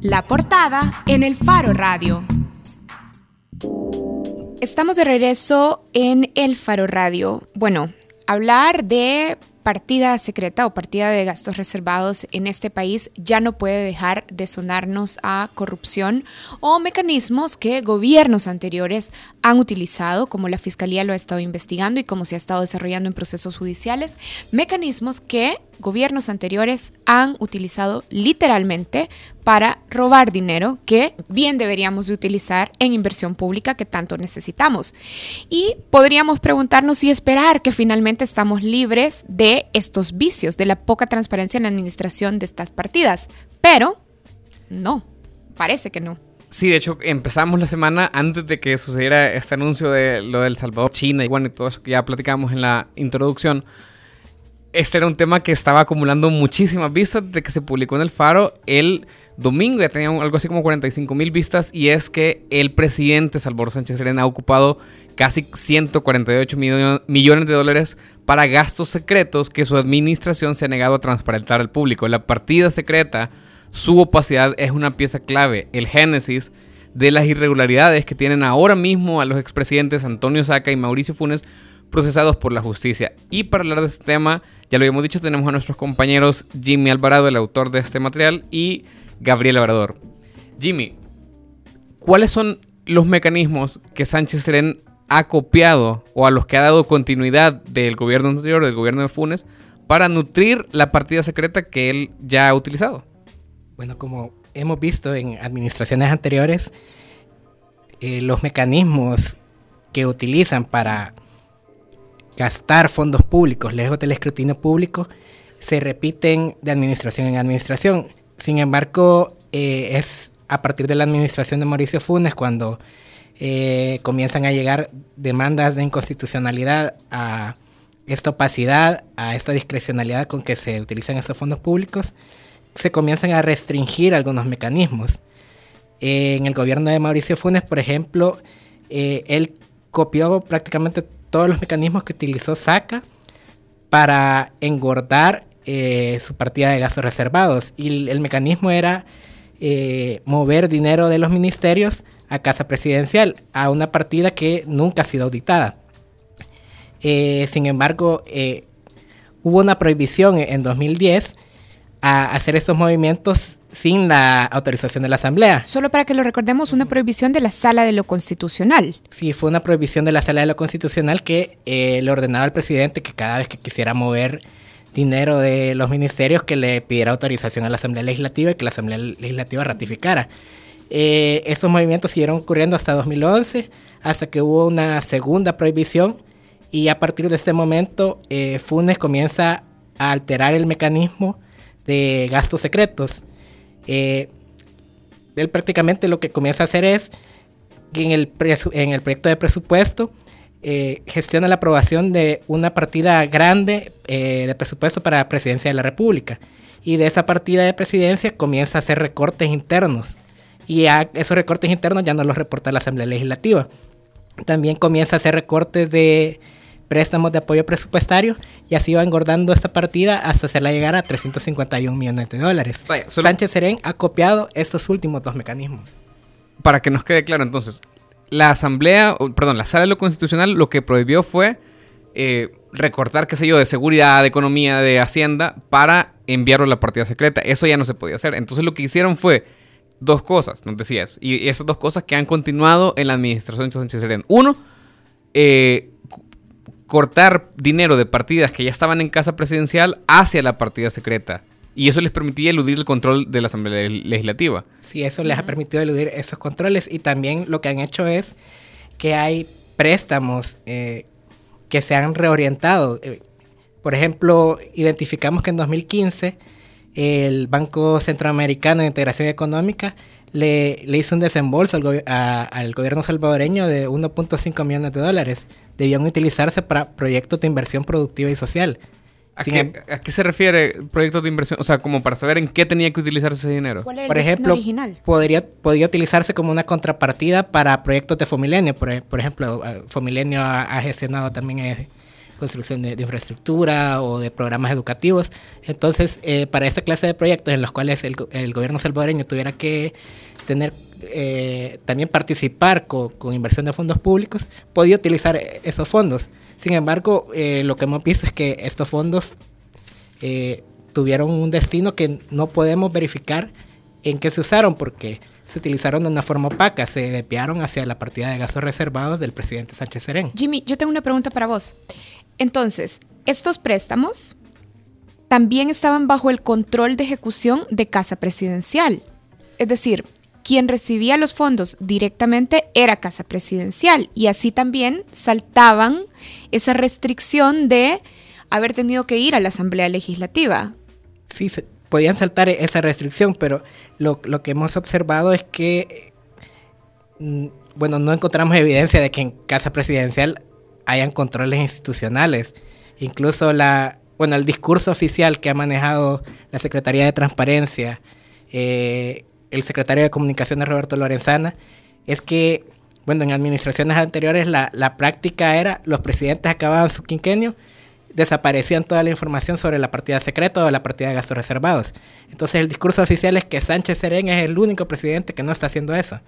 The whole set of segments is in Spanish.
La portada en el Faro Radio. Estamos de regreso en el Faro Radio. Bueno, hablar de partida secreta o partida de gastos reservados en este país ya no puede dejar de sonarnos a corrupción o mecanismos que gobiernos anteriores han utilizado, como la Fiscalía lo ha estado investigando y como se ha estado desarrollando en procesos judiciales, mecanismos que gobiernos anteriores han utilizado literalmente para robar dinero que bien deberíamos de utilizar en inversión pública que tanto necesitamos. Y podríamos preguntarnos y esperar que finalmente estamos libres de estos vicios, de la poca transparencia en la administración de estas partidas. Pero no, parece que no. Sí, de hecho empezamos la semana antes de que sucediera este anuncio de lo del Salvador, China y bueno, y todo eso que ya platicamos en la introducción este era un tema que estaba acumulando muchísimas vistas desde que se publicó en el Faro. El domingo ya tenía algo así como 45 mil vistas y es que el presidente Salvador Sánchez Serena ha ocupado casi 148 millones de dólares para gastos secretos que su administración se ha negado a transparentar al público. La partida secreta, su opacidad es una pieza clave, el génesis de las irregularidades que tienen ahora mismo a los expresidentes Antonio Saca y Mauricio Funes procesados por la justicia. Y para hablar de este tema, ya lo habíamos dicho, tenemos a nuestros compañeros Jimmy Alvarado, el autor de este material, y Gabriel Labrador. Jimmy, ¿cuáles son los mecanismos que Sánchez Serén ha copiado o a los que ha dado continuidad del gobierno anterior, del gobierno de Funes, para nutrir la partida secreta que él ya ha utilizado? Bueno, como hemos visto en administraciones anteriores, eh, los mecanismos que utilizan para gastar fondos públicos lejos del escrutinio público se repiten de administración en administración. Sin embargo, eh, es a partir de la administración de Mauricio Funes cuando eh, comienzan a llegar demandas de inconstitucionalidad a esta opacidad, a esta discrecionalidad con que se utilizan estos fondos públicos, se comienzan a restringir algunos mecanismos. en el gobierno de Mauricio Funes, por ejemplo, eh, él copió prácticamente todos los mecanismos que utilizó SACA para engordar eh, su partida de gastos reservados. Y el, mecanismo era eh, mover dinero de los ministerios a casa presidencial, a una partida que nunca ha sido auditada. Eh, sin embargo, hubo una prohibición en 2010 a hacer estos movimientos sin la autorización de la Asamblea. Solo para que lo recordemos, una prohibición de la Sala de lo Constitucional. Sí, fue una prohibición de la Sala de lo Constitucional que eh, le ordenaba al presidente que cada vez que quisiera mover dinero de los ministerios que le pidiera autorización a la Asamblea Legislativa y que la Asamblea Legislativa ratificara. Eh, estos movimientos siguieron ocurriendo hasta 2011, hasta que hubo una segunda prohibición y a partir de este momento eh, Funes comienza a alterar el mecanismo de gastos secretos eh, él prácticamente lo que comienza a hacer es que en el, en el proyecto de presupuesto eh, gestiona la aprobación de una partida grande eh, de presupuesto para la presidencia de la República. Y de esa partida de presidencia comienza a hacer recortes internos. Y esos recortes internos ya no los reporta la Asamblea Legislativa. También comienza a hacer recortes de préstamos de apoyo presupuestario y así va engordando esta partida hasta hacerla llegar a 351 millones de dólares. Sánchez Serén ha copiado estos últimos dos mecanismos. Para que nos quede claro entonces, la Asamblea, perdón, la Sala de lo Constitucional lo que prohibió fue eh, recortar, qué sé yo, de seguridad, de economía, de hacienda para enviarlo a la partida secreta. Eso ya no se podía hacer. Entonces lo que hicieron fue dos cosas, nos decías, y esas dos cosas que han continuado en la administración de Sánchez Serén. Uno, eh, cortar dinero de partidas que ya estaban en casa presidencial hacia la partida secreta. Y eso les permitía eludir el control de la Asamblea Legislativa. Sí, eso les ha permitido eludir esos controles. Y también lo que han hecho es que hay préstamos eh, que se han reorientado. Eh, por ejemplo, identificamos que en 2015 el Banco Centroamericano de Integración Económica le, hizo un desembolso al, gobierno salvadoreño de 1.5 millones de dólares. Debían utilizarse para proyectos de inversión productiva y social. ¿A, qué, em- se refiere proyectos de inversión? O sea, como para saber en qué tenía que utilizarse ese dinero. por ejemplo, Podría, podría utilizarse como una contrapartida para proyectos de Fomilenio. Por, ejemplo, Fomilenio ha, gestionado también eh, construcción de, infraestructura o de programas educativos. Entonces, eh, para esa clase de proyectos en los cuales el, gobierno salvadoreño tuviera que tener eh, también participar con, inversión de fondos públicos, podía utilizar esos fondos. Sin embargo, eh, lo que hemos visto es que estos fondos tuvieron un destino que no podemos verificar en qué se usaron porque se utilizaron de una forma opaca, se desviaron hacia la partida de gastos reservados del presidente Sánchez Serén. Jimmy, yo tengo una pregunta para vos. Entonces, estos préstamos también estaban bajo el control de ejecución de Casa Presidencial. Es decir, quien recibía los fondos directamente era Casa Presidencial y así también saltaban esa restricción de haber tenido que ir a la Asamblea Legislativa. Sí, podían saltar esa restricción, pero lo, que hemos observado es que, mm, bueno, no encontramos evidencia de que en Casa Presidencial hayan controles institucionales. Incluso la, bueno, el discurso oficial que ha manejado la Secretaría de Transparencia, eh, el secretario de Comunicaciones Roberto Lorenzana, es que, bueno, en administraciones anteriores la, la práctica era los presidentes acababan su quinquenio, desaparecían toda la información sobre la partida secreta o la partida de gastos reservados. Entonces el discurso oficial es que Sánchez Serén es el único presidente que no está haciendo eso.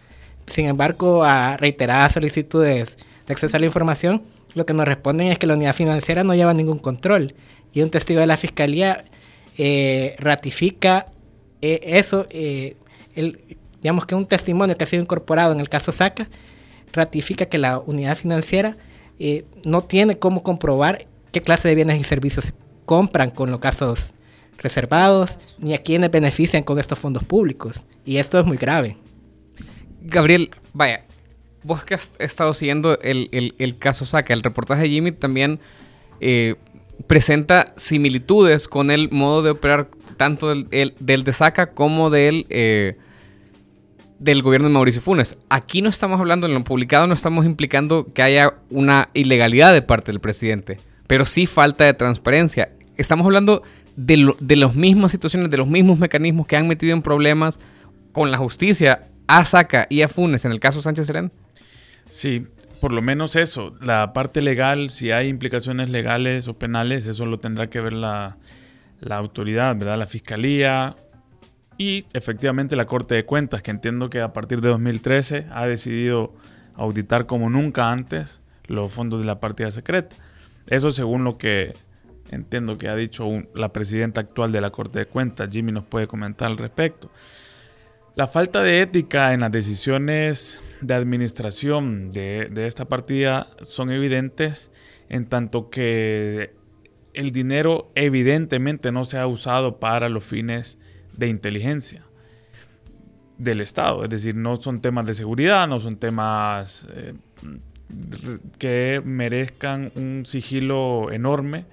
Sin embargo, a reiteradas solicitudes de acceso a la información, lo que nos responden es que la unidad financiera no lleva ningún control. Y un testigo de la fiscalía eh, ratifica eh, eso, eh, digamos que un testimonio que ha sido incorporado en el caso SACA, ratifica que la unidad financiera no tiene cómo comprobar qué clase de bienes y servicios se compran con los casos reservados, ni a quiénes benefician con estos fondos públicos. Y esto es muy grave. Gabriel, vaya, vos que has estado siguiendo el, caso Saca, el reportaje de Jimmy también eh, presenta similitudes con el modo de operar tanto del, del de Saca como del, eh, del gobierno de Mauricio Funes. Aquí no estamos hablando, en lo publicado no estamos implicando que haya una ilegalidad de parte del presidente, pero sí falta de transparencia. Estamos hablando de, de las mismas situaciones, de los mismos mecanismos que han metido en problemas con la justicia a Saca y a Funes en el caso Sánchez Serén. Sí, por lo menos eso. La parte legal, si hay implicaciones legales o penales, eso lo tendrá que ver la, autoridad, ¿verdad? La fiscalía y efectivamente la Corte de Cuentas, que entiendo que a partir de 2013 ha decidido auditar como nunca antes los fondos de la partida secreta. Eso según lo que entiendo que ha dicho la presidenta actual de la Corte de Cuentas. Jimmy nos puede comentar al respecto. La falta de ética en las decisiones de administración de, esta partida son evidentes en tanto que el dinero evidentemente no se ha usado para los fines de inteligencia del Estado. Es decir, no son temas de seguridad, no son temas eh, que merezcan un sigilo enorme,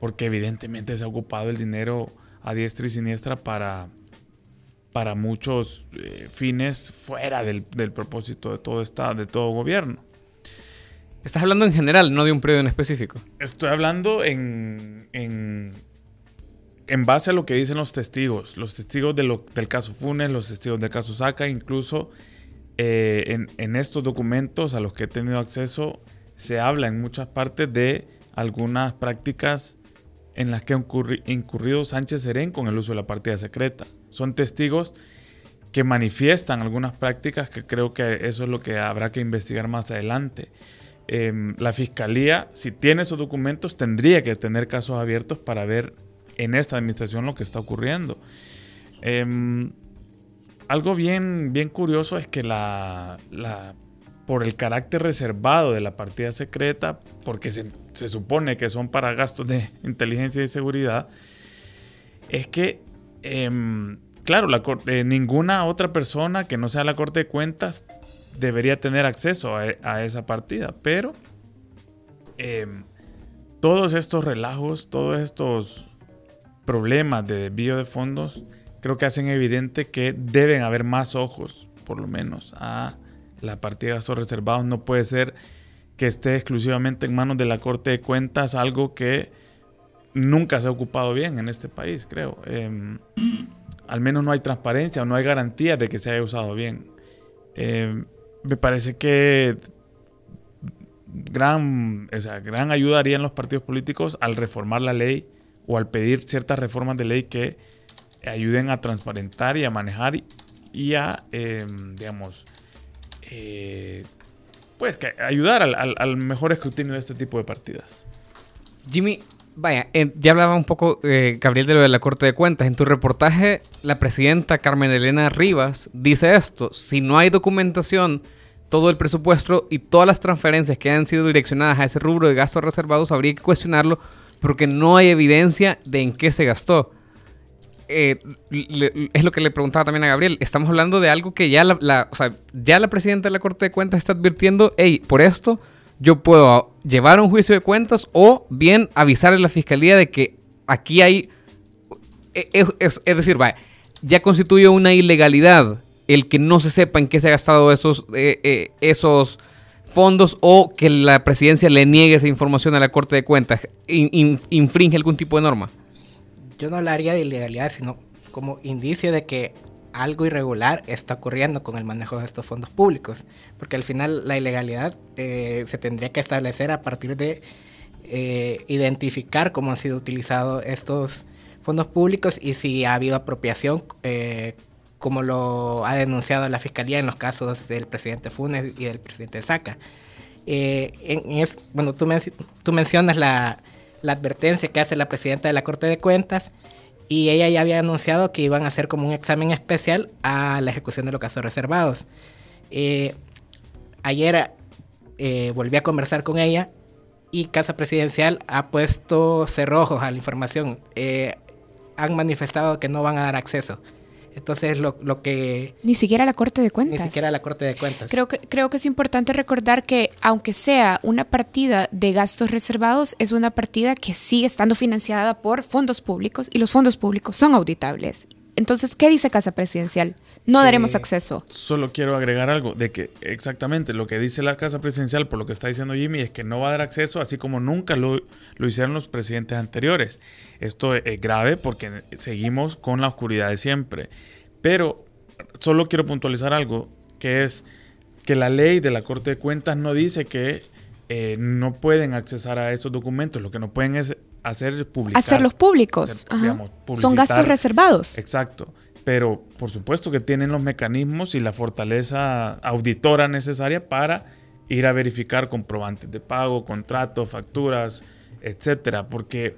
porque evidentemente se ha ocupado el dinero a diestra y siniestra para para muchos eh, fines fuera del, propósito de todo, esta, de todo gobierno. Estás hablando en general, no de un periodo en específico. Estoy hablando en, en, base a lo que dicen los testigos. Los testigos del caso Funes, los testigos del caso Saca, incluso eh, en, estos documentos a los que he tenido acceso, se habla en muchas partes de algunas prácticas en las que ha incurrido Sánchez Serén con el uso de la partida secreta son testigos que manifiestan algunas prácticas que creo que eso es lo que habrá que investigar más adelante. Em, la fiscalía, si tiene esos documentos, tendría que tener casos abiertos para ver en esta administración lo que está ocurriendo. Em, algo bien, bien curioso es que la, por el carácter reservado de la partida secreta, porque se, se supone que son para gastos de inteligencia y seguridad, es que Em, claro, la, eh, ninguna otra persona que no sea la Corte de Cuentas debería tener acceso a, esa partida, pero em, todos estos relajos, todos estos problemas de desvío de fondos, creo que hacen evidente que deben haber más ojos, por lo menos, a la partida de gastos reservados. No puede ser que esté exclusivamente en manos de la Corte de Cuentas algo que nunca se ha ocupado bien en este país, creo. Em, al menos no hay transparencia o no hay garantía de que se haya usado bien. Em, me parece que gran, o sea, gran ayuda harían los partidos políticos al reformar la ley o al pedir ciertas reformas de ley que ayuden a transparentar y a manejar y a, em, digamos, eh, pues que ayudar al, mejor escrutinio de este tipo de partidas. Jimmy, vaya, eh, ya hablaba un poco, eh, Gabriel, de lo de la Corte de Cuentas. En tu reportaje, la presidenta Carmen Elena Rivas dice esto, si no hay documentación, todo el presupuesto y todas las transferencias que han sido direccionadas a ese rubro de gastos reservados, habría que cuestionarlo porque no hay evidencia de en qué se gastó. Eh, es lo que le preguntaba también a Gabriel. Estamos hablando de algo que ya la, ya la presidenta de la Corte de Cuentas está advirtiendo, hey, por esto yo puedo llevar un juicio de cuentas o bien avisar a la fiscalía de que aquí hay, e, e, es, decir, ya constituye una ilegalidad el que no se sepa en qué se ha gastado esos, eh, eh, esos fondos o que la presidencia le niegue esa información a la Corte de Cuentas. ¿Infringe algún tipo de norma? yo no hablaría de ilegalidad, sino como indicio de que algo irregular está ocurriendo con el manejo de estos fondos públicos, porque al final la ilegalidad eh, se tendría que establecer a partir de eh, identificar cómo han sido utilizados estos fondos públicos y si ha habido apropiación, eh, como lo ha denunciado la Fiscalía en los casos del presidente Funes y del presidente Saca. bueno, tú, mencionas la advertencia que hace la presidenta de la Corte de Cuentas y ella ya había anunciado que iban a hacer como un examen especial a la ejecución de los casos reservados. Eh, ayer eh, volví a conversar con ella y Casa Presidencial ha puesto cerrojos a la información. Eh, han manifestado que no van a dar acceso. Entonces, lo, lo, que... Ni siquiera la Corte de Cuentas. Ni siquiera la Corte de Cuentas. Creo que, creo que es importante recordar que, aunque sea una partida de gastos reservados, es una partida que sigue estando financiada por fondos públicos y los fondos públicos son auditables. Entonces, ¿qué dice Casa Presidencial? No daremos acceso. Solo quiero agregar algo de que exactamente lo que dice la Casa Presidencial, por lo que está diciendo Jimmy, es que no va a dar acceso, así como nunca lo, lo hicieron los presidentes anteriores. Esto es grave porque seguimos con la oscuridad de siempre. Pero solo quiero puntualizar algo, que es que la ley de la Corte de Cuentas no dice que eh, no pueden accesar a esos documentos, lo que no pueden es hacer publicar. Hacerlos públicos. Son gastos reservados. Exacto. Pero por supuesto que tienen los mecanismos y la fortaleza auditora necesaria para ir a verificar comprobantes de pago, contratos, facturas, etcétera, porque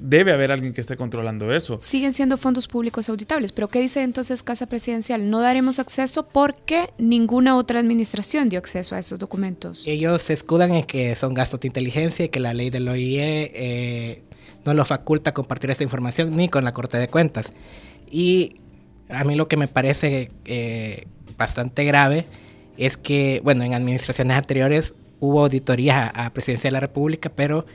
debe haber alguien que esté controlando eso. Siguen siendo fondos públicos auditables, pero ¿qué dice entonces Casa Presidencial? No daremos acceso porque ninguna otra administración dio acceso a esos documentos. Ellos se escudan en que son gastos de inteligencia y que la ley del OIE eh, no los faculta compartir esa información ni con la Corte de Cuentas. Y a mí lo que me parece eh, bastante grave es que, bueno, en administraciones anteriores hubo auditorías a, a Presidencia de la República, pero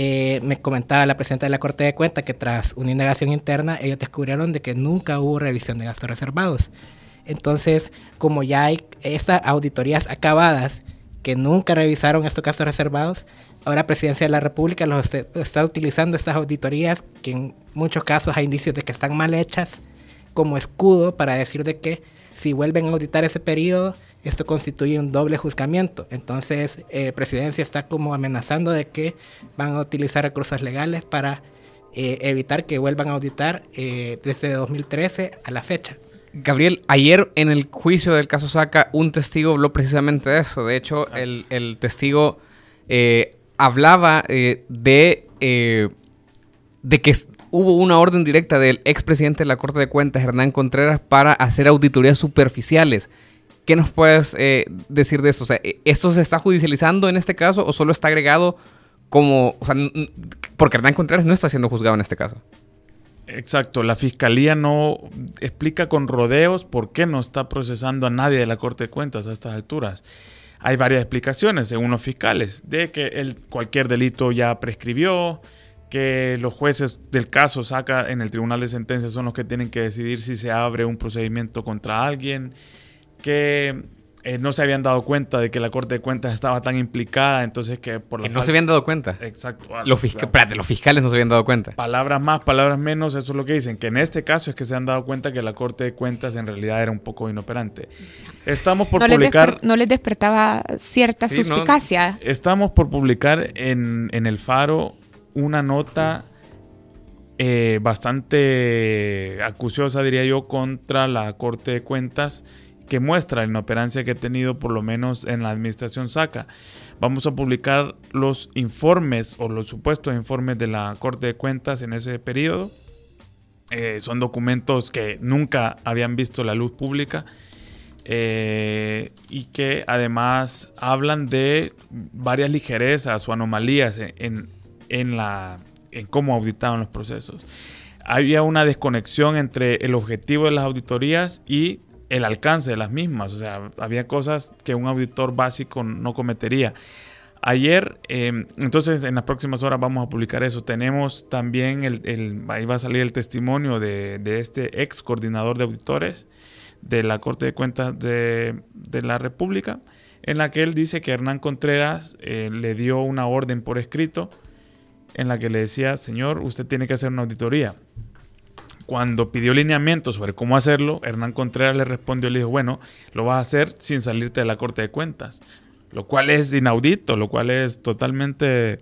eh, me comentaba la presidenta de la Corte de Cuentas que tras una indagación interna ellos descubrieron de que nunca hubo revisión de gastos reservados. Entonces, como ya hay estas auditorías acabadas que nunca revisaron estos gastos reservados, ahora Presidencia de la República los está utilizando estas auditorías que en muchos casos hay indicios de que están mal hechas como escudo para decir de que si vuelven a auditar ese periodo esto constituye un doble juzgamiento. Entonces, eh, Presidencia está como amenazando de que van a utilizar recursos legales para eh, evitar que vuelvan a auditar eh, desde 2013 a la fecha. Gabriel, ayer en el juicio del caso Saca, un testigo habló precisamente de eso. De hecho, el, el, testigo hablaba de, de que hubo una orden directa del expresidente de la Corte de Cuentas, Hernán Contreras, para hacer auditorías superficiales ¿Qué nos puedes eh, decir de eso? O sea, ¿esto se está judicializando en este caso o solo está agregado como... Porque Hernán Contreras no está siendo juzgado en este caso. Exacto, la fiscalía no explica con rodeos por qué no está procesando a nadie de la Corte de Cuentas a estas alturas. Hay varias explicaciones, según los fiscales, de que el, cualquier delito ya prescribió, que los jueces del caso saca en el tribunal de sentencias son los que tienen que decidir si se abre un procedimiento contra alguien, que eh, no se habían dado cuenta de que la Corte de Cuentas estaba tan implicada, entonces que por la Que no se habían dado cuenta. Exacto. Los, fisca- sea, espérate, los fiscales no se habían dado cuenta. Palabras más, palabras menos, eso es lo que dicen. Que en este caso es que se han dado cuenta que la Corte de Cuentas en realidad era un poco inoperante. Estamos por no, publicar... no les despertaba cierta Sí, no. suspicacia. Estamos por publicar en, en el Faro una nota eh, bastante acuciosa, diría yo, contra la Corte de Cuentas que muestra la inoperancia que ha tenido por lo menos en la administración SACA. Vamos a publicar los informes o los supuestos informes de la Corte de Cuentas en ese periodo. Eh, son documentos que nunca habían visto la luz pública eh, y que además hablan de varias ligerezas o anomalías en, en- en la, en cómo auditaban los procesos. Había una desconexión entre el objetivo de las auditorías y el alcance de las mismas. O sea, había cosas que un auditor básico no cometería. Ayer, eh, entonces en las próximas horas vamos a publicar eso. Tenemos también, el, el- ahí va a salir el testimonio de, de este ex coordinador de auditores de la Corte de Cuentas de, de la República, en la que él dice que Hernán Contreras eh, le dio una orden por escrito en la que le decía, señor, usted tiene que hacer una auditoría. Cuando pidió lineamientos sobre cómo hacerlo, Hernán Contreras le respondió, le dijo, bueno, lo vas a hacer sin salirte de la Corte de Cuentas, lo cual es inaudito, lo cual es totalmente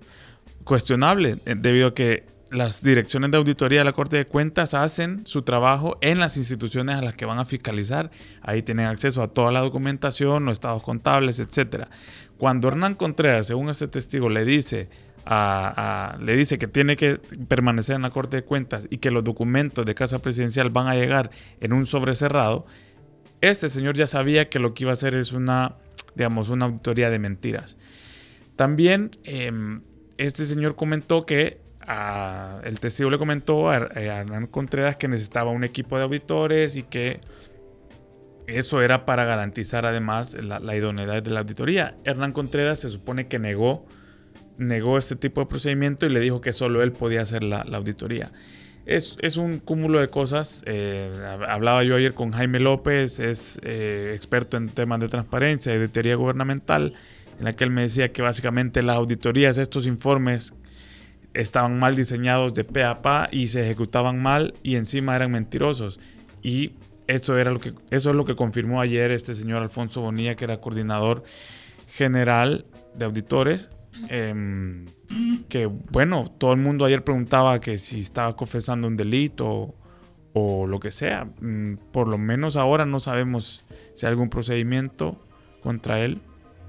cuestionable, eh, debido a que las direcciones de auditoría de la Corte de Cuentas hacen su trabajo en las instituciones a las que van a fiscalizar. Ahí tienen acceso a toda la documentación, los estados contables, etc. Cuando Hernán Contreras, según este testigo, le dice, le dice que tiene que permanecer en la Corte de Cuentas y que los documentos de Casa Presidencial van a llegar en un sobre cerrado, este señor ya sabía que lo que iba a hacer es una, digamos, una auditoría de mentiras. También em, este señor comentó que el testigo le comentó a, Hernán Contreras que necesitaba un equipo de auditores y que eso era para garantizar además la idoneidad de la auditoría. Hernán Contreras se supone que negó, negó este tipo de procedimiento y le dijo que solo él podía hacer la, auditoría. Es, es un cúmulo de cosas. eh, hab- hablaba yo ayer con Jaime López, es eh, experto en temas de transparencia y auditoría gubernamental, en la que él me decía que básicamente las auditorías, estos informes, estaban mal diseñados de pe a pa y se ejecutaban mal y encima eran mentirosos. Y eso, era lo que, eso es lo que confirmó ayer este señor Alfonso Bonilla, que era coordinador general de auditores. Em, que bueno, todo el mundo ayer preguntaba que si estaba confesando un delito o lo que sea. Mm, Por lo menos ahora no sabemos si hay algún procedimiento contra él,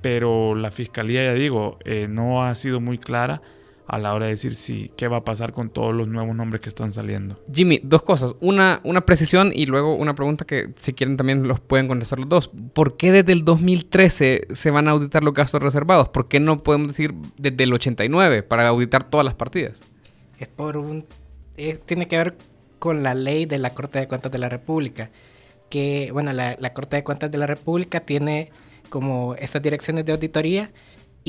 pero la fiscalía, ya digo, eh, no ha sido muy clara a la hora de decir si qué va a pasar con todos los nuevos nombres que están saliendo. Jimmy, dos cosas. Una, una precisión y luego una pregunta que si quieren también los pueden contestar los dos. ¿Por qué desde el 2013 se van a auditar los gastos reservados? ¿Por qué no podemos decir desde el 89 para auditar todas las partidas? Es por un. eh, tiene que ver con la ley de la Corte de Cuentas de la República. Que, bueno, la, la Corte de Cuentas de la República tiene como esas direcciones de auditoría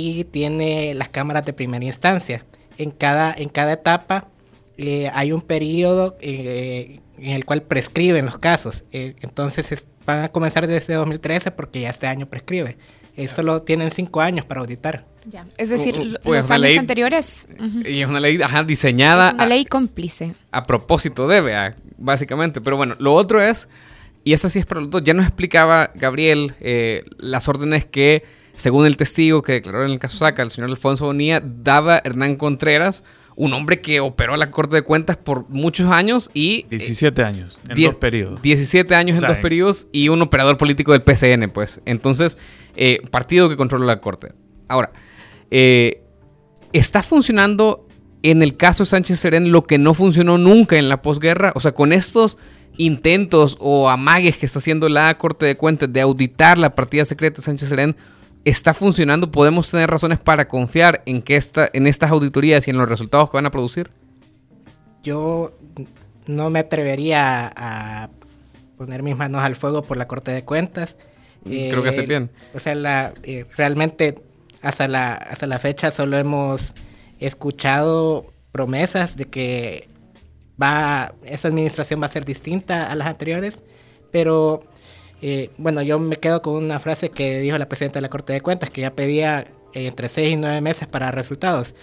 y tiene las cámaras de primera instancia. En cada, en cada etapa eh, hay un periodo eh, en el cual prescriben los casos. Eh, entonces es- van a comenzar desde 2013 porque ya este año prescribe. Eh, solo tienen cinco años para auditar. Ya. Es decir, Uh, uh, pues, los años ley- anteriores. Y es una ley ajá, diseñada Es una a- ley cómplice. a, propósito de, vea, básicamente. Pero bueno, lo otro es, y esto sí es para los dos, ya nos explicaba Gabriel eh, las órdenes que, según el testigo que declaró en el caso Saca, el señor Alfonso Bonilla, daba Hernán Contreras, un hombre que operó a la Corte de Cuentas por muchos años y... eh, 17 años, en diez- dos periodos. 17 años O en dos periodos y un operador político del PCN, pues. Entonces, eh, partido que controla la Corte. Ahora, eh, ¿está funcionando en el caso Sánchez Serén lo que no funcionó nunca en la posguerra? O sea, con estos intentos o amagues que está haciendo la Corte de Cuentas de auditar la partida secreta de Sánchez Serén, ¿está funcionando? ¿Podemos tener razones para confiar en, que esta, en estas auditorías y en los resultados que van a producir? yo no me atrevería a poner mis manos al fuego por la Corte de Cuentas. Creo que hace bien. O sea, la, eh, realmente hasta la, hasta la fecha solo hemos escuchado promesas de que va esa administración va a ser distinta a las anteriores, pero Eh, bueno, yo me quedo con una frase que dijo la presidenta de la Corte de Cuentas, que ya pedía entre 6 y 9 meses para resultados.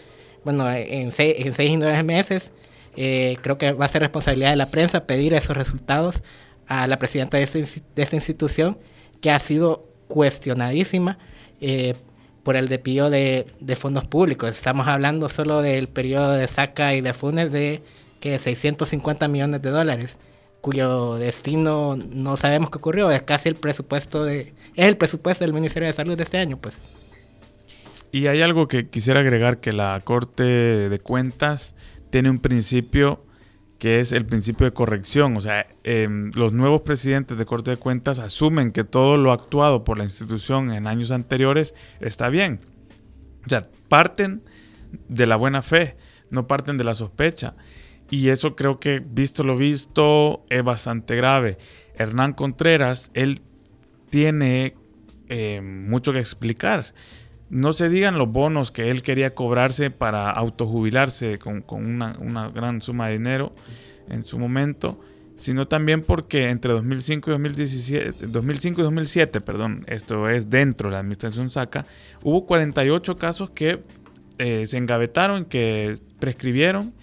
Bueno, en 6, en seis y 9 meses eh, creo que va a ser responsabilidad de la prensa pedir esos resultados a la presidenta de, esa institución, que ha sido cuestionadísima eh, por el despido de, de, fondos públicos. Estamos hablando solo del periodo de saca y de Funes de que 650 millones de dólares cuyo destino no sabemos qué ocurrió, es casi el presupuesto de es el presupuesto del Ministerio de Salud de este año, pues. Y hay algo que quisiera agregar que la Corte de Cuentas tiene un principio que es el principio de corrección. O sea, em, los nuevos presidentes de Corte de Cuentas asumen que todo lo actuado por la institución en años anteriores está bien. O sea, parten de la buena fe, no parten de la sospecha. Y eso creo que, visto lo visto, es bastante grave. Hernán Contreras, él tiene eh, mucho que explicar. No se digan los bonos que él quería cobrarse para autojubilarse con, con una, una, gran suma de dinero en su momento, sino también porque entre 2005 y 2017, 2005 y 2007, perdón, esto es dentro de la administración SACA, hubo 48 casos que eh, se engavetaron, que prescribieron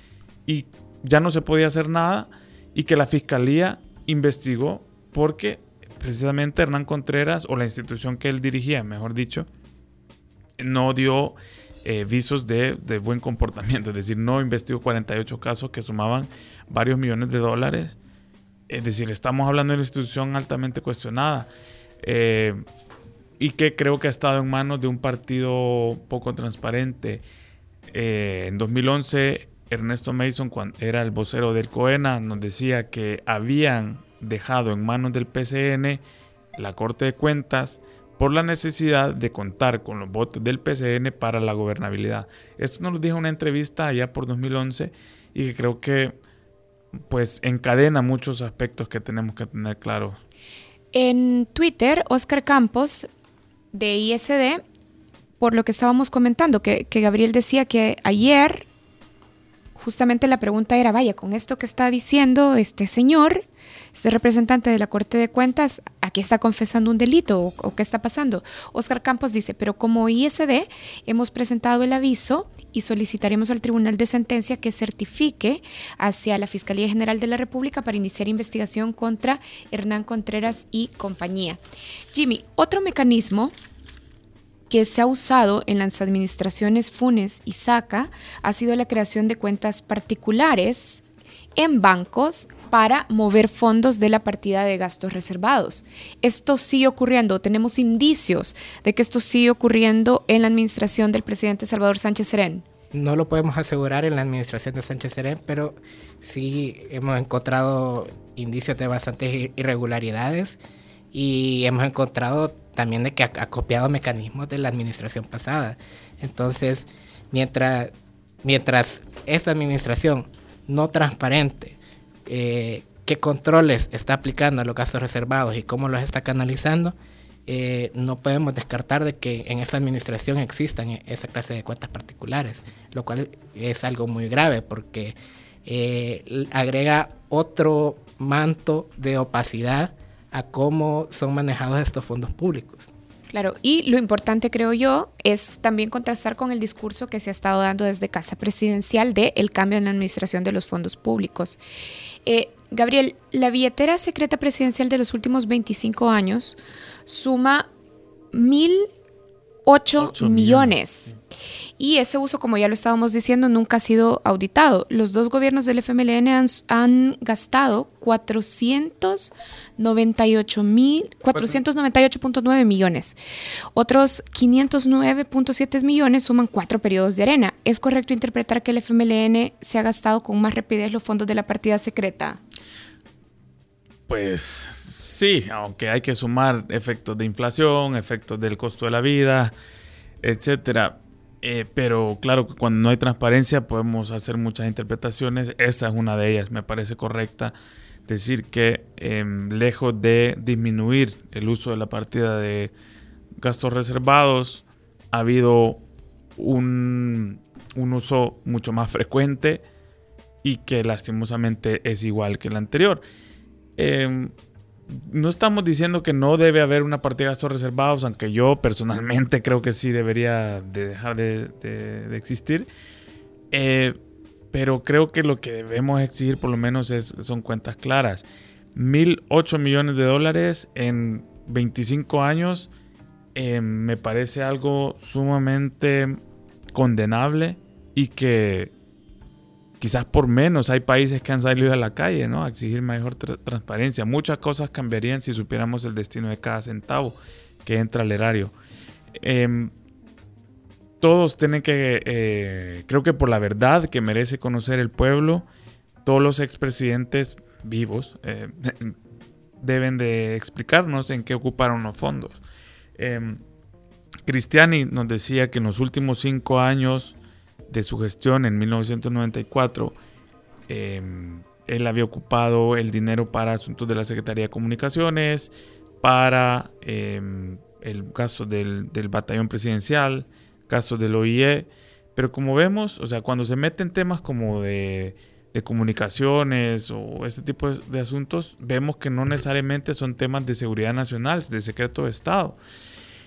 y ya no se podía hacer nada y que la fiscalía investigó porque precisamente Hernán Contreras o la institución que él dirigía, mejor dicho, no dio eh, visos de, buen comportamiento, es decir, no investigó 48 casos que sumaban varios millones de dólares. Es decir, estamos hablando de una institución altamente cuestionada eh, y que creo que ha estado en manos de un partido poco transparente. Eh, en 2011 Ernesto Mason, cuando era el vocero del COENA, nos decía que habían dejado en manos del PCN la Corte de Cuentas por la necesidad de contar con los votos del PCN para la gobernabilidad. Esto nos lo dijo en una entrevista allá por 2011 y que creo que pues encadena muchos aspectos que tenemos que tener claros. En Twitter, Oscar Campos de ISD, por lo que estábamos comentando, que, que Gabriel decía que ayer justamente la pregunta era, vaya, con esto que está diciendo este señor, este representante de la Corte de Cuentas, ¿aquí está confesando un delito o, qué está pasando? Oscar Campos dice, pero como ISD hemos presentado el aviso y solicitaremos al Tribunal de Sentencia que certifique hacia la Fiscalía General de la República para iniciar investigación contra Hernán Contreras y compañía. Jimmy, otro mecanismo que se ha usado en las administraciones Funes y Saca ha sido la creación de cuentas particulares en bancos para mover fondos de la partida de gastos reservados. Esto sigue ocurriendo, tenemos indicios de que esto sigue ocurriendo en la administración del presidente Salvador Sánchez Serén. No lo podemos asegurar en la administración de Sánchez Serén, pero sí hemos encontrado indicios de bastantes irregularidades y hemos encontrado también de que ha, copiado mecanismos de la administración pasada. Entonces, mientras, mientras esta administración no transparente eh, qué controles está aplicando a los gastos reservados y cómo los está canalizando, eh, no podemos descartar de que en esa administración existan esa clase de cuentas particulares, lo cual es algo muy grave porque eh, agrega otro manto de opacidad a cómo son manejados estos fondos públicos. Claro, y lo importante creo yo es también contrastar con el discurso que se ha estado dando desde Casa Presidencial de el cambio en la administración de los fondos públicos. Eh, Gabriel, la billetera secreta presidencial de los últimos 25 años suma mil 8, millones. Y ese uso, como ya lo estábamos diciendo, nunca ha sido auditado. Los dos gobiernos del FMLN han, han gastado 498.9 millones. Otros 509.7 millones suman cuatro periodos de arena. ¿Es correcto interpretar que el FMLN se ha gastado con más rapidez los fondos de la partida secreta? Pues Sí, aunque hay que sumar efectos de inflación, efectos del costo de la vida, etcétera. Eh, pero claro que cuando no hay transparencia podemos hacer muchas interpretaciones. Esta es una de ellas, me parece correcta. Decir que em, lejos de disminuir el uso de la partida de gastos reservados, ha habido un, un uso mucho más frecuente y que lastimosamente es igual que el anterior. Eh, no estamos diciendo que no debe haber una partida de gastos reservados, aunque yo personalmente creo que sí debería de dejar de, existir. Eh, pero creo que lo que debemos exigir por lo menos es, son cuentas claras. 1.008 millones de dólares en 25 años eh, me parece algo sumamente condenable y que quizás por menos hay países que han salido a la calle ¿no? a exigir mayor transparencia. Muchas cosas cambiarían si supiéramos el destino de cada centavo que entra al erario. Em, todos tienen que, eh, creo que por la verdad que merece conocer el pueblo, todos los expresidentes vivos eh, deben de explicarnos en qué ocuparon los fondos. Em, Cristiani nos decía que en los últimos cinco años de su gestión en 1994, em, él había ocupado el dinero para asuntos de la Secretaría de Comunicaciones, para em, el gasto del, batallón presidencial, gasto del OIE, pero como vemos, o sea, cuando se meten temas como de, de comunicaciones o este tipo de, asuntos, vemos que no necesariamente son temas de seguridad nacional, de secreto de Estado.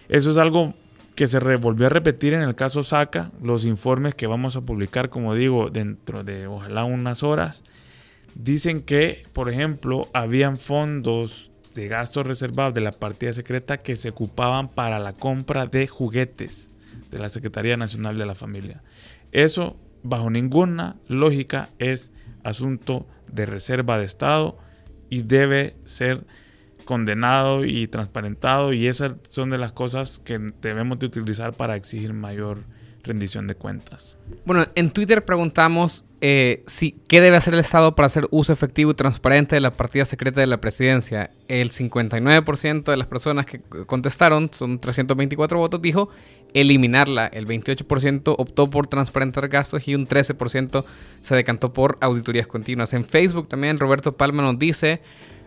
Eso es algo que se volvió a repetir en el caso Saca, los informes que vamos a publicar, como digo, dentro de ojalá unas horas, dicen que, por ejemplo, habían fondos de gastos reservados de la partida secreta que se ocupaban para la compra de juguetes de la Secretaría Nacional de la Familia. Eso, bajo ninguna lógica, es asunto de reserva de Estado y debe ser condenado y transparentado y esas son de las cosas que debemos de utilizar para exigir mayor rendición de cuentas. Bueno, en Twitter preguntamos eh, si, qué debe hacer el Estado para hacer uso efectivo y transparente de la partida secreta de la presidencia. El 59% de las personas que contestaron, son 324 votos, dijo eliminarla. El 28% optó por transparentar gastos y un 13% se decantó por auditorías continuas. En Facebook también Roberto Palma nos dice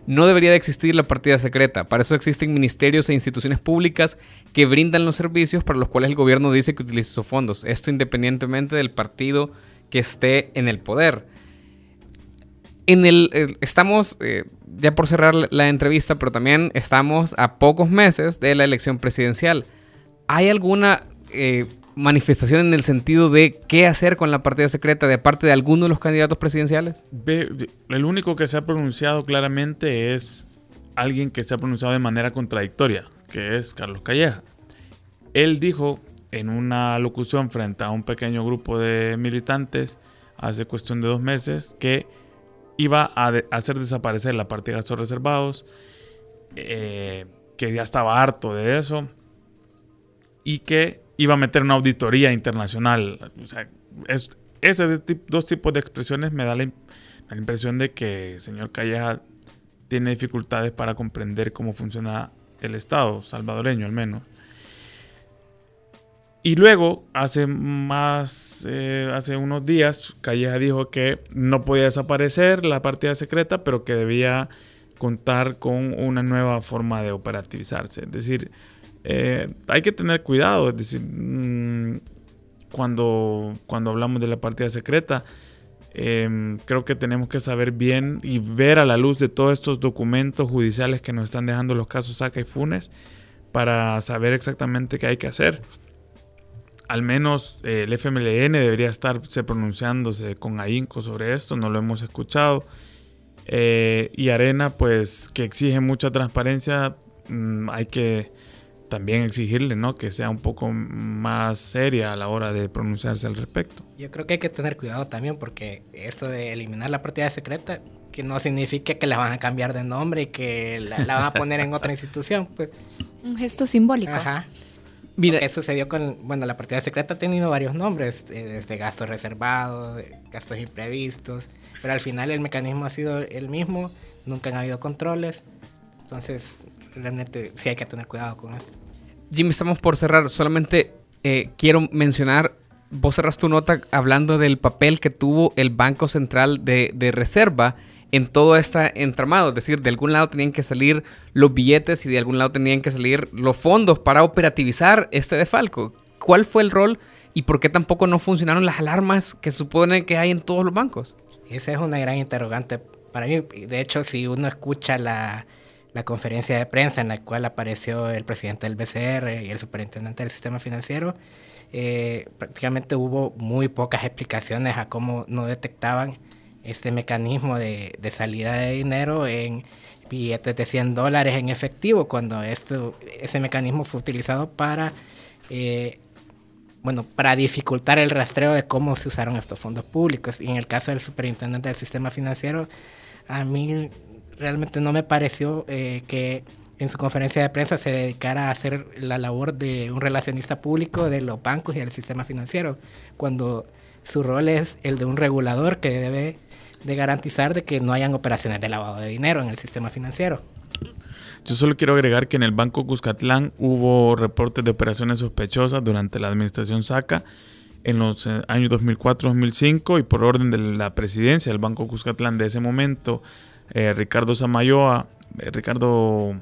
no debería de existir la partida secreta. Para eso existen ministerios e instituciones públicas que brindan los servicios para los cuales el gobierno dice que utiliza sus fondos. Esto independientemente del partido que esté en el poder. En el, eh, estamos, eh, ya por cerrar la entrevista, pero también estamos a pocos meses de la elección presidencial. ¿Hay alguna eh, manifestación en el sentido de qué hacer con la partida secreta de parte de alguno de los candidatos presidenciales? El único que se ha pronunciado claramente es alguien que se ha pronunciado de manera contradictoria, que es Carlos Calleja. Él dijo en una locución frente a un pequeño grupo de militantes hace cuestión de dos meses que iba a hacer desaparecer la partida de gastos reservados, eh, que ya estaba harto de eso y que iba a meter una auditoría internacional. O sea, es, esos dos tipos de expresiones me da la, impresión de que el señor Calleja tiene dificultades para comprender cómo funciona el Estado, salvadoreño al menos. Y luego, hace más, eh, hace unos días, Calleja dijo que no podía desaparecer la partida secreta, pero que debía contar con una nueva forma de operativizarse. Es decir, eh, hay que tener cuidado, es decir, mm, cuando, cuando hablamos de la partida secreta, em, creo que tenemos que saber bien y ver a la luz de todos estos documentos judiciales que nos están dejando los casos Saca y Funes para saber exactamente qué hay que hacer. Al menos eh, el FMLN debería estarse pronunciándose con ahínco sobre esto, no lo hemos escuchado. Eh, y Arena, pues que exige mucha transparencia, mm, hay que también exigirle ¿no? que sea un poco más seria a la hora de pronunciarse al respecto. Yo creo que hay que tener cuidado también porque esto de eliminar la partida secreta, que no significa que la van a cambiar de nombre y que la, van a poner en otra institución. Pues. Un gesto simbólico. Ajá. Mira, ¿Qué sucedió con, bueno, la partida secreta ha tenido varios nombres, eh, desde gastos reservados, gastos imprevistos, pero al final el mecanismo ha sido el mismo, nunca han habido controles, entonces realmente sí hay que tener cuidado con esto. Jimmy, estamos por cerrar. Solamente eh, quiero mencionar, vos cerras tu nota hablando del papel que tuvo el Banco Central de, Reserva en todo este entramado. Es decir, de algún lado tenían que salir los billetes y de algún lado tenían que salir los fondos para operativizar este defalco. ¿Cuál fue el rol y por qué tampoco no funcionaron las alarmas que supone que hay en todos los bancos? Esa es una gran interrogante para mí. De hecho, si uno escucha la la conferencia de prensa en la cual apareció el presidente del BCR y el superintendente del sistema financiero, eh, prácticamente hubo muy pocas explicaciones a cómo no detectaban este mecanismo de, salida de dinero en billetes de 100 dólares en efectivo, cuando esto, ese mecanismo fue utilizado para, eh, bueno, para dificultar el rastreo de cómo se usaron estos fondos públicos. Y en el caso del superintendente del sistema financiero, a mí realmente no me pareció eh, que en su conferencia de prensa se dedicara a hacer la labor de un relacionista público de los bancos y del sistema financiero, cuando su rol es el de un regulador que debe de garantizar de que no hayan operaciones de lavado de dinero en el sistema financiero. Yo solo quiero agregar que en el Banco Cuscatlán hubo reportes de operaciones sospechosas durante la administración SACA en los eh, años 2004-2005 y por orden de la presidencia del Banco Cuscatlán de ese momento, eh, Ricardo Samayoa, eh, Ricardo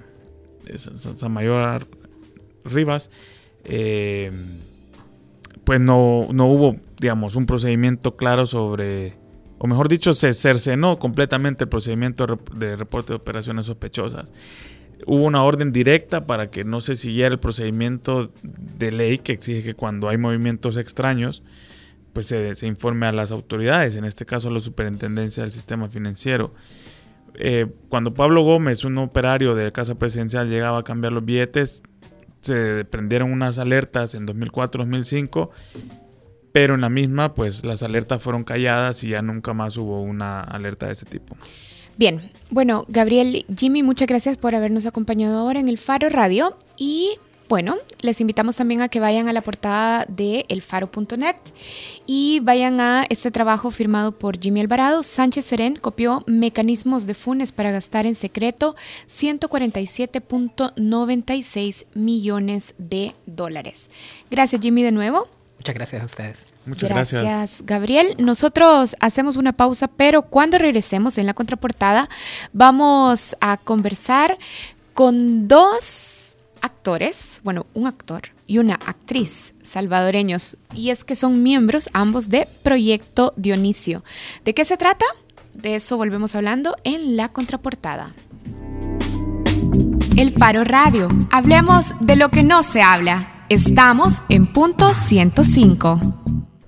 Samayoa Rivas, pues no, no hubo, digamos, un procedimiento claro sobre o mejor dicho, se cercenó completamente el procedimiento de reporte de operaciones sospechosas. Hubo una orden directa para que no se siguiera el procedimiento de ley que exige que cuando hay movimientos extraños, pues se, informe a las autoridades, en este caso a la superintendencia del sistema financiero. Eh, cuando Pablo Gómez, un operario de Casa Presidencial, llegaba a cambiar los billetes, se prendieron unas alertas en 2004-2005 pero en la misma, pues las alertas fueron calladas y ya nunca más hubo una alerta de ese tipo. Bien, bueno, Gabriel, Jimmy, muchas gracias por habernos acompañado ahora en el Faro Radio y bueno, les invitamos también a que vayan a la portada de elfaro.net y vayan a este trabajo firmado por Jimmy Alvarado. Sánchez Serén copió mecanismos de Funes para gastar en secreto 147.96 millones de dólares. Gracias Jimmy de nuevo. Muchas gracias a ustedes. Muchas gracias. Gabriel. Nosotros hacemos una pausa, pero cuando regresemos en la contraportada vamos a conversar con dos actores, bueno, un actor y una actriz salvadoreños, y es que son miembros ambos de Proyecto Dionisio. ¿De qué se trata? De eso volvemos hablando en la contraportada. El Faro Radio. Hablemos de lo que no se habla. Estamos en punto 105.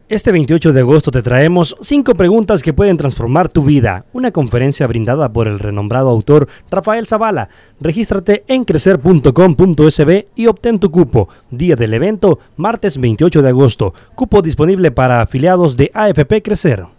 Este 28 de agosto te traemos 5 preguntas que pueden transformar tu vida. Una conferencia brindada por el renombrado autor Rafael Zavala. Regístrate en crecer.com.sb y obtén tu cupo. Día del evento, martes 28 de agosto. Cupo disponible para afiliados de AFP Crecer.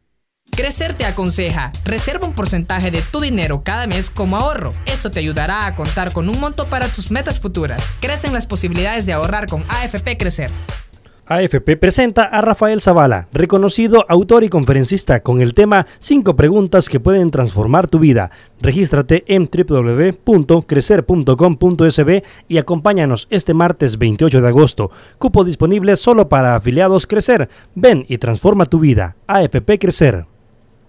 Crecer te aconseja, reserva un porcentaje de tu dinero cada mes como ahorro. Esto te ayudará a contar con un monto para tus metas futuras. Crecen las posibilidades de ahorrar con AFP Crecer. AFP presenta a Rafael Zavala, reconocido autor y conferencista con el tema 5 preguntas que pueden transformar tu vida. Regístrate en www.crecer.com.sb y acompáñanos este martes 28 de agosto. Cupo disponible solo para afiliados Crecer. Ven y transforma tu vida. AFP Crecer.